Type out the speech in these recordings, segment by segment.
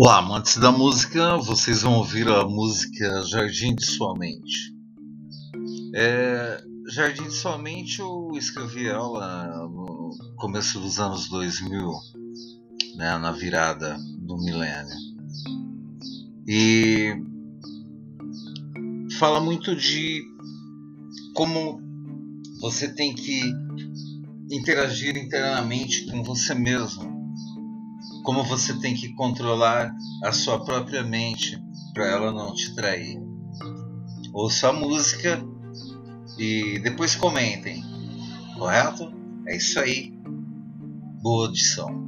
Olá, amantes da música, vocês vão ouvir a música Jardim de Sua Mente. É, Jardim de Sua Mente eu escrevi ela no começo dos anos 2000, né, na virada do milênio. E fala muito de como você tem que interagir internamente com você mesmo como você tem que controlar a sua própria mente para ela não te trair. Ouça a música e depois comentem, correto? É isso aí. Boa audição.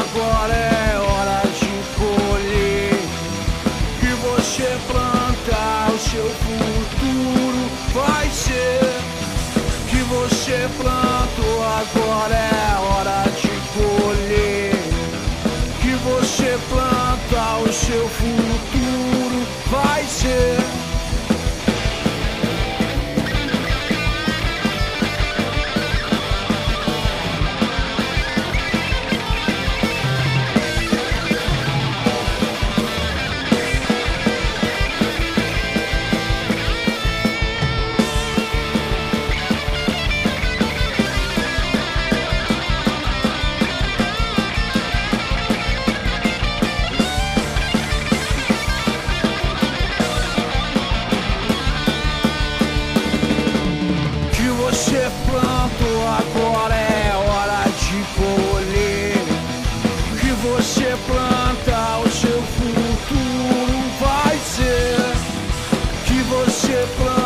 agora é hora de colher. Que você plantou seu futuro vai ser que você plantou agora é hora close.